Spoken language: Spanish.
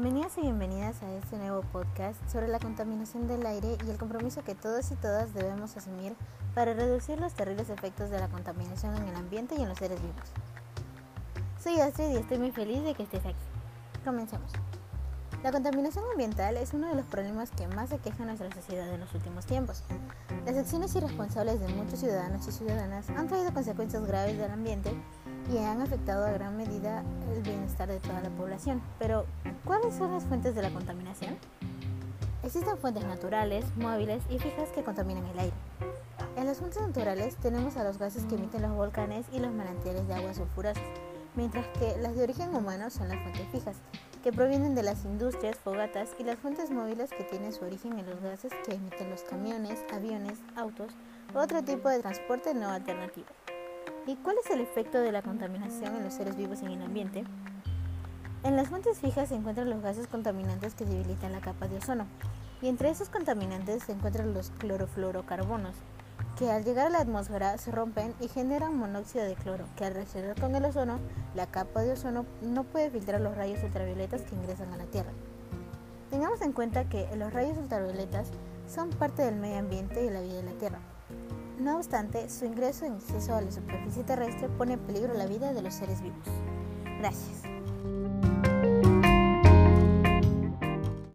Bienvenidos y bienvenidas a este nuevo podcast sobre la contaminación del aire y el compromiso que todos y todas debemos asumir para reducir los terribles efectos de la contaminación en el ambiente y en los seres vivos. Soy Astrid y estoy muy feliz de que estés aquí. Comencemos. La contaminación ambiental es uno de los problemas que más aqueja a nuestra sociedad en los últimos tiempos. Las acciones irresponsables de muchos ciudadanos y ciudadanas han traído consecuencias graves del ambiente y han afectado a gran medida el bienestar de toda la población. Pero, ¿cuáles son las fuentes de la contaminación? Existen fuentes naturales, móviles y fijas que contaminan el aire. En las fuentes naturales tenemos a los gases que emiten los volcanes y los manantiales de aguas sulfurosas, mientras que las de origen humano son las fuentes fijas, que provienen de las industrias, fogatas y las fuentes móviles que tienen su origen en los gases que emiten los camiones, aviones, autos u otro tipo de transporte no alternativo. ¿Y cuál es el efecto de la contaminación en los seres vivos en el ambiente? En las fuentes fijas se encuentran los gases contaminantes que debilitan la capa de ozono, y entre esos contaminantes se encuentran los clorofluorocarbonos, que al llegar a la atmósfera se rompen y generan monóxido de cloro, que al reaccionar con el ozono, la capa de ozono no puede filtrar los rayos ultravioletas que ingresan a la Tierra. Tengamos en cuenta que los rayos ultravioletas son parte del medio ambiente y la vida de la Tierra. No obstante, su ingreso en exceso a la superficie terrestre pone en peligro la vida de los seres vivos. Gracias.